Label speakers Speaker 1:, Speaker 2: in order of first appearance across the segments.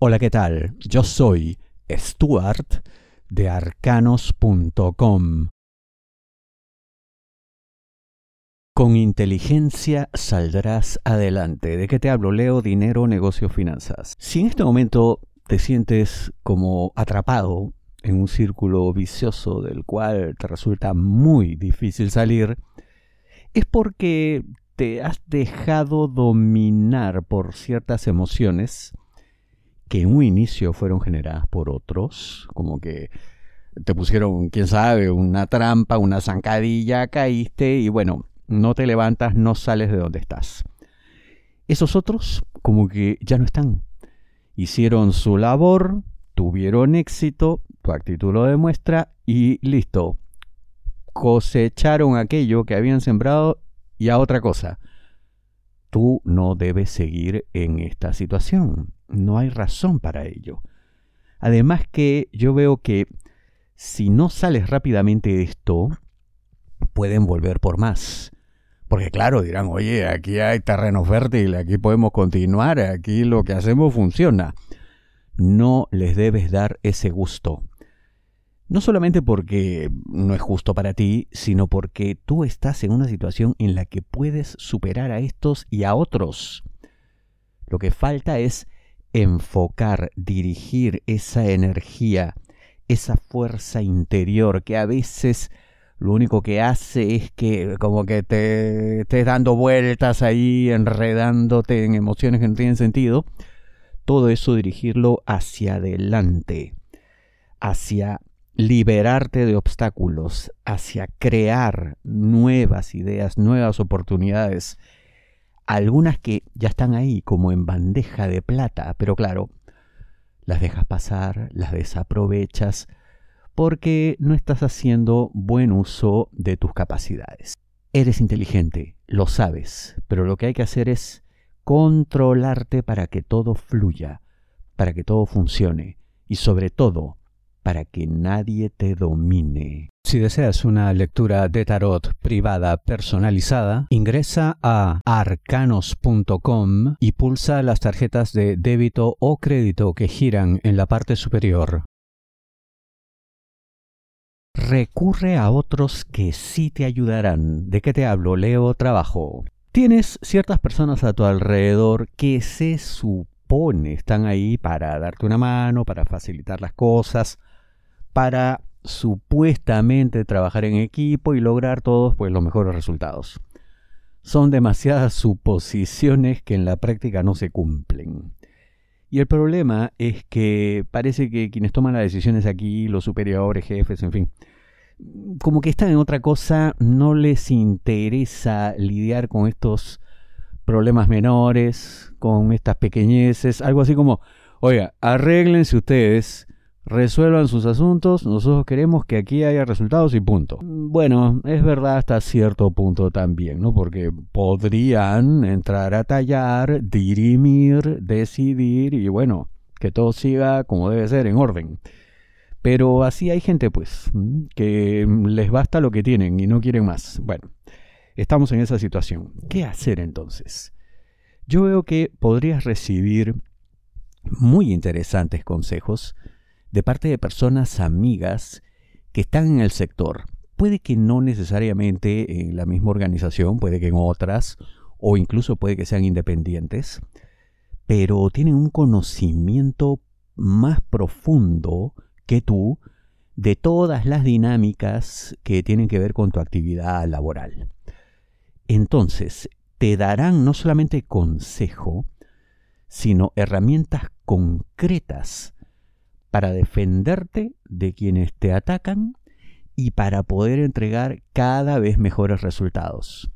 Speaker 1: Hola, ¿qué tal? Yo soy Stuart de arcanos.com. Con inteligencia saldrás adelante. ¿De qué te hablo? Leo, dinero, negocio, finanzas. Si en este momento te sientes como atrapado en un círculo vicioso del cual te resulta muy difícil salir, es porque te has dejado dominar por ciertas emociones que en un inicio fueron generadas por otros, como que te pusieron, quién sabe, una trampa, una zancadilla, caíste y bueno, no te levantas, no sales de donde estás. Esos otros como que ya no están. Hicieron su labor, tuvieron éxito, tu actitud lo demuestra y listo. Cosecharon aquello que habían sembrado y a otra cosa. Tú no debes seguir en esta situación. No hay razón para ello. Además que yo veo que si no sales rápidamente de esto, pueden volver por más. Porque claro, dirán, oye, aquí hay terreno fértil, aquí podemos continuar, aquí lo que hacemos funciona. No les debes dar ese gusto. No solamente porque no es justo para ti, sino porque tú estás en una situación en la que puedes superar a estos y a otros. Lo que falta es enfocar, dirigir esa energía, esa fuerza interior que a veces lo único que hace es que como que te estés dando vueltas ahí, enredándote en emociones que no tienen sentido. Todo eso dirigirlo hacia adelante, hacia liberarte de obstáculos, hacia crear nuevas ideas, nuevas oportunidades, algunas que ya están ahí como en bandeja de plata, pero claro, las dejas pasar, las desaprovechas, porque no estás haciendo buen uso de tus capacidades. Eres inteligente, lo sabes, pero lo que hay que hacer es controlarte para que todo fluya, para que todo funcione y sobre todo para que nadie te domine. Si deseas una lectura de tarot privada personalizada, ingresa a arcanos.com y pulsa las tarjetas de débito o crédito que giran en la parte superior. Recurre a otros que sí te ayudarán. ¿De qué te hablo? Leo trabajo. Tienes ciertas personas a tu alrededor que se supone están ahí para darte una mano, para facilitar las cosas, para supuestamente trabajar en equipo y lograr todos pues, los mejores resultados. Son demasiadas suposiciones que en la práctica no se cumplen. Y el problema es que parece que quienes toman las decisiones aquí, los superiores, jefes, en fin, como que están en otra cosa, no les interesa lidiar con estos problemas menores, con estas pequeñeces, algo así como, oiga, arréglense ustedes, resuelvan sus asuntos, nosotros queremos que aquí haya resultados y punto. Bueno, es verdad hasta cierto punto también, ¿no? Porque podrían entrar a tallar, dirimir, decidir y bueno, que todo siga como debe ser, en orden. Pero así hay gente, pues, que les basta lo que tienen y no quieren más. Bueno, estamos en esa situación. ¿Qué hacer entonces? Yo veo que podrías recibir muy interesantes consejos de parte de personas amigas que están en el sector. Puede que no necesariamente en la misma organización, puede que en otras, o incluso puede que sean independientes, pero tienen un conocimiento más profundo que tú de todas las dinámicas que tienen que ver con tu actividad laboral. Entonces, te darán no solamente consejo, sino herramientas concretas para defenderte de quienes te atacan y para poder entregar cada vez mejores resultados.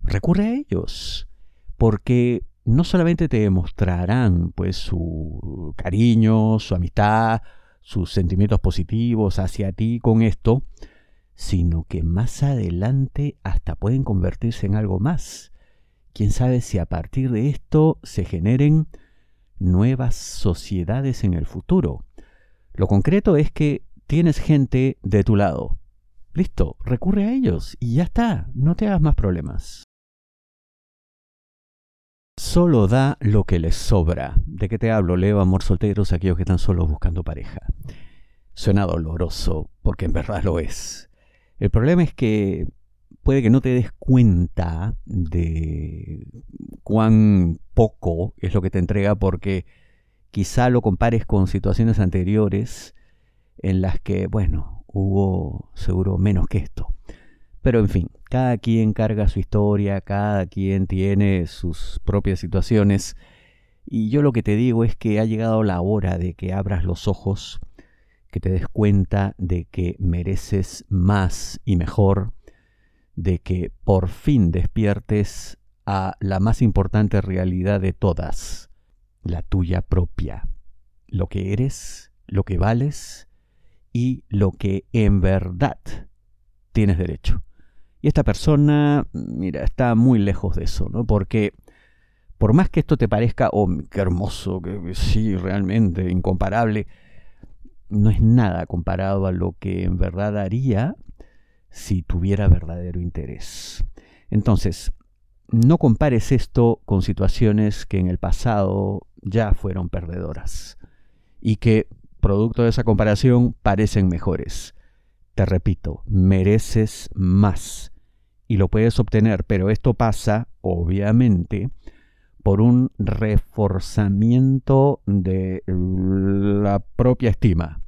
Speaker 1: Recurre a ellos, porque no solamente te demostrarán pues su cariño, su amistad, sus sentimientos positivos hacia ti con esto, sino que más adelante hasta pueden convertirse en algo más. Quién sabe si a partir de esto se generen nuevas sociedades en el futuro. Lo concreto es que tienes gente de tu lado. Listo, recurre a ellos y ya está, no te hagas más problemas. solo da lo que les sobra. ¿De qué te hablo? Leo amor solteros, aquellos que están solos buscando pareja. Suena doloroso, porque en verdad lo es. El problema es que puede que no te des cuenta de cuán poco es lo que te entrega porque quizá lo compares con situaciones anteriores en las que, bueno, hubo seguro menos que esto. Pero en fin, cada quien carga su historia, cada quien tiene sus propias situaciones. Y yo lo que te digo es que ha llegado la hora de que abras los ojos, que te des cuenta de que mereces más y mejor, de que por fin despiertes a la más importante realidad de todas, la tuya propia, lo que eres, lo que vales y lo que en verdad tienes derecho. Y esta persona, mira, está muy lejos de eso, ¿no? Porque por más que esto te parezca, oh, qué hermoso, que, sí, realmente, incomparable, no es nada comparado a lo que en verdad haría si tuviera verdadero interés. Entonces, no compares esto con situaciones que en el pasado ya fueron perdedoras y que, producto de esa comparación, parecen mejores. Te repito, mereces más y lo puedes obtener, pero esto pasa, obviamente, por un reforzamiento de la propia estima,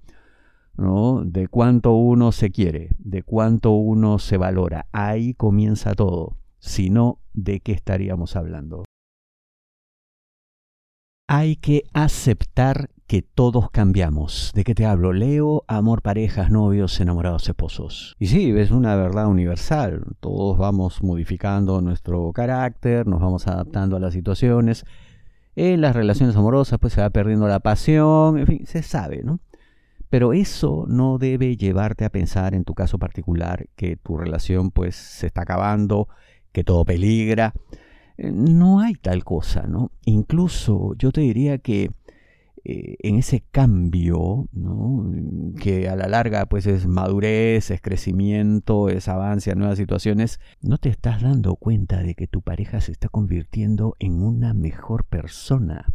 Speaker 1: ¿no? de cuánto uno se quiere, de cuánto uno se valora. Ahí comienza todo. Si no, ¿de qué estaríamos hablando? Hay que aceptar que todos cambiamos. ¿De qué te hablo? Leo, amor, parejas, novios, enamorados, esposos. Y sí, es una verdad universal. Todos vamos modificando nuestro carácter, nos vamos adaptando a las situaciones. En las relaciones amorosas pues se va perdiendo la pasión, en fin, se sabe, ¿no? Pero eso no debe llevarte a pensar en tu caso particular que tu relación pues se está acabando, que todo peligra. Eh, no hay tal cosa, ¿no? Incluso yo te diría que eh, en ese cambio, que a la larga pues es madurez, es crecimiento, es avance a nuevas situaciones, no te estás dando cuenta de que tu pareja se está convirtiendo en una mejor persona.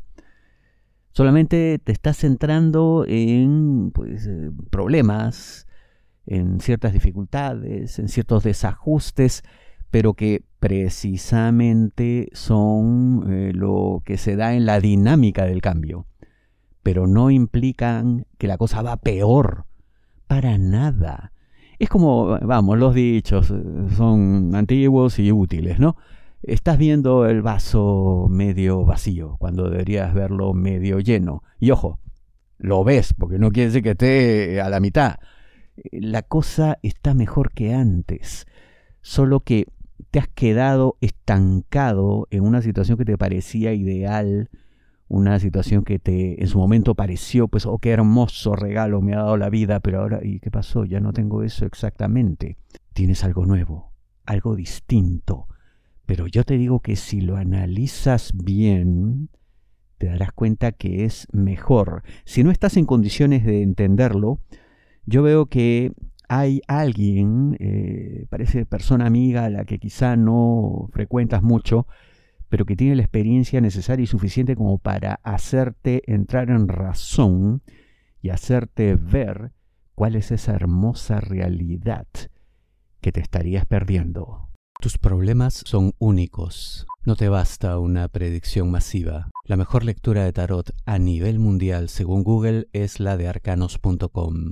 Speaker 1: Solamente te estás centrando en pues, eh, problemas, en ciertas dificultades, en ciertos desajustes, pero que precisamente son eh, lo que se da en la dinámica del cambio pero no implican que la cosa va peor. Para nada. Es como, vamos, los dichos eh, son antiguos y útiles, ¿no? Estás viendo el vaso medio vacío cuando deberías verlo medio lleno. Y ojo, lo ves, porque no quiere decir que esté a la mitad. La cosa está mejor que antes, solo que te has quedado estancado en una situación que te parecía ideal una situación que te en su momento pareció, pues, oh, qué hermoso regalo me ha dado la vida, pero ahora, ¿y qué pasó? Ya no tengo eso exactamente. Tienes algo nuevo, algo distinto. Pero yo te digo que si lo analizas bien, te darás cuenta que es mejor. Si no estás en condiciones de entenderlo, yo veo que hay alguien, eh, parece persona amiga a la que quizá no frecuentas mucho, pero que tiene la experiencia necesaria y suficiente como para hacerte entrar en razón y hacerte ver cuál es esa hermosa realidad que te estarías perdiendo. Tus problemas son únicos. No te basta una predicción masiva. La mejor lectura de tarot a nivel mundial según Google es la de arcanos.com.